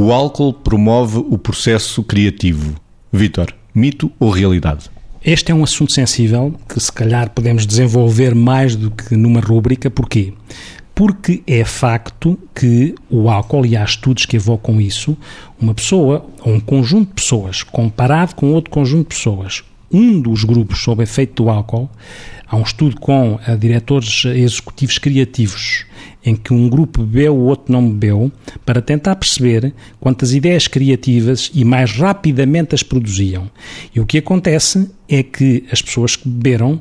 O álcool promove o processo criativo. Vítor, mito ou realidade? Este é um assunto sensível que se calhar podemos desenvolver mais do que numa rúbrica. Porquê? Porque é facto que o álcool, e há estudos que evocam isso, uma pessoa, ou um conjunto de pessoas, comparado com outro conjunto de pessoas, um dos grupos sob efeito do álcool, há um estudo com uh, diretores executivos criativos em que um grupo bebeu, o outro não bebeu, para tentar perceber quantas ideias criativas e mais rapidamente as produziam. E o que acontece é que as pessoas que beberam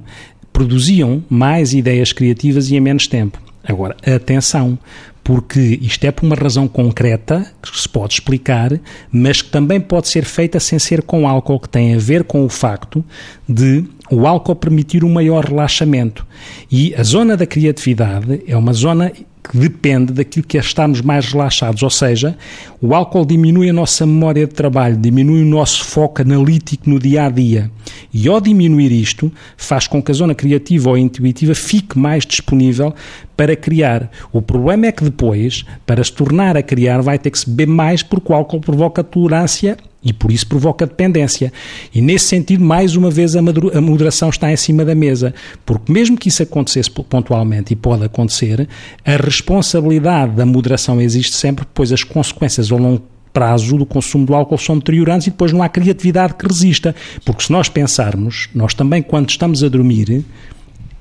produziam mais ideias criativas e em menos tempo. Agora, atenção, porque isto é por uma razão concreta que se pode explicar, mas que também pode ser feita sem ser com álcool, que tem a ver com o facto de o álcool permitir um maior relaxamento. E a zona da criatividade é uma zona que depende daquilo que é estarmos mais relaxados, ou seja, o álcool diminui a nossa memória de trabalho, diminui o nosso foco analítico no dia a dia. E ao diminuir isto, faz com que a zona criativa ou intuitiva fique mais disponível para criar. O problema é que depois, para se tornar a criar, vai ter que se beber mais porque o álcool provoca tolerância e por isso provoca dependência. E nesse sentido, mais uma vez, a moderação está em cima da mesa, porque mesmo que isso acontecesse pontualmente, e pode acontecer, a responsabilidade da moderação existe sempre, pois as consequências ao longo prazo do consumo do álcool são deteriorantes e depois não há criatividade que resista. Porque se nós pensarmos, nós também, quando estamos a dormir,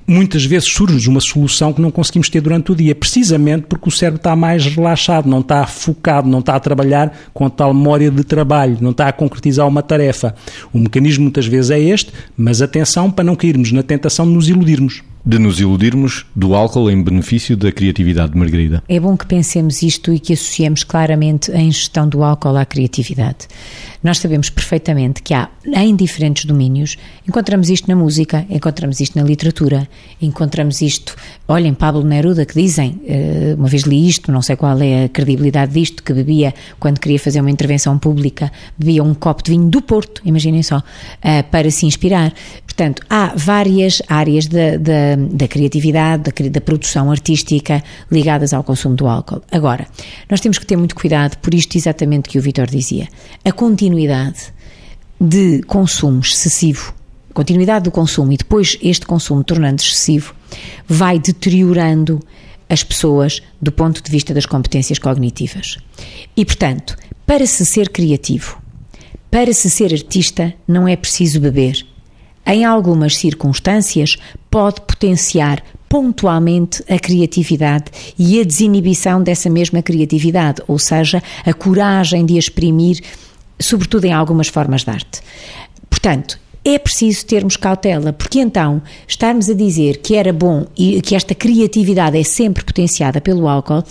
muitas vezes surge uma solução que não conseguimos ter durante o dia, precisamente porque o cérebro está mais relaxado, não está focado, não está a trabalhar com tal memória de trabalho, não está a concretizar uma tarefa. O mecanismo muitas vezes é este, mas atenção para não cairmos na tentação de nos iludirmos de nos iludirmos do álcool em benefício da criatividade, Margarida. É bom que pensemos isto e que associemos claramente a ingestão do álcool à criatividade. Nós sabemos perfeitamente que há, em diferentes domínios, encontramos isto na música, encontramos isto na literatura, encontramos isto, olhem, Pablo Neruda, que dizem, eh, uma vez li isto, não sei qual é a credibilidade disto, que bebia, quando queria fazer uma intervenção pública, bebia um copo de vinho do Porto, imaginem só, eh, para se inspirar. Portanto, há várias áreas da, da, da criatividade, da, da, produção artística ligadas ao consumo do álcool. Agora, nós temos que ter muito cuidado por isto exatamente que o Vitor dizia. A continuidade de consumo excessivo, continuidade do consumo e depois este consumo tornando excessivo, vai deteriorando as pessoas do ponto de vista das competências cognitivas. E, portanto, para se ser criativo, para se ser artista, não é preciso beber em algumas circunstâncias, pode potenciar pontualmente a criatividade e a desinibição dessa mesma criatividade, ou seja, a coragem de exprimir, sobretudo em algumas formas de arte. Portanto, é preciso termos cautela, porque então estarmos a dizer que era bom e que esta criatividade é sempre potenciada pelo álcool,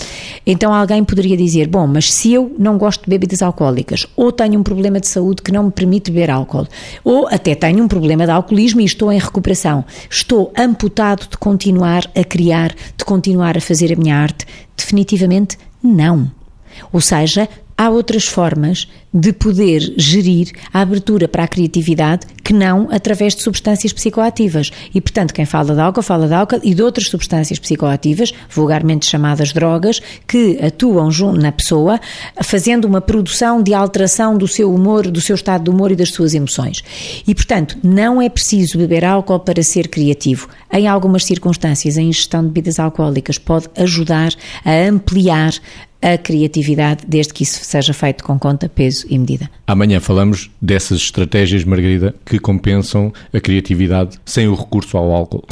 então alguém poderia dizer: bom, mas se eu não gosto de bebidas alcoólicas, ou tenho um problema de saúde que não me permite beber álcool, ou até tenho um problema de alcoolismo e estou em recuperação, estou amputado de continuar a criar, de continuar a fazer a minha arte? Definitivamente não. Ou seja, há outras formas de poder gerir a abertura para a criatividade que não através de substâncias psicoativas. E, portanto, quem fala de álcool, fala de álcool e de outras substâncias psicoativas, vulgarmente chamadas drogas, que atuam na pessoa, fazendo uma produção de alteração do seu humor, do seu estado de humor e das suas emoções. E, portanto, não é preciso beber álcool para ser criativo. Em algumas circunstâncias, a ingestão de bebidas alcoólicas pode ajudar a ampliar a criatividade, desde que isso seja feito com conta, peso e medida. Amanhã falamos dessas estratégias, Margarida, que compensam a criatividade sem o recurso ao álcool.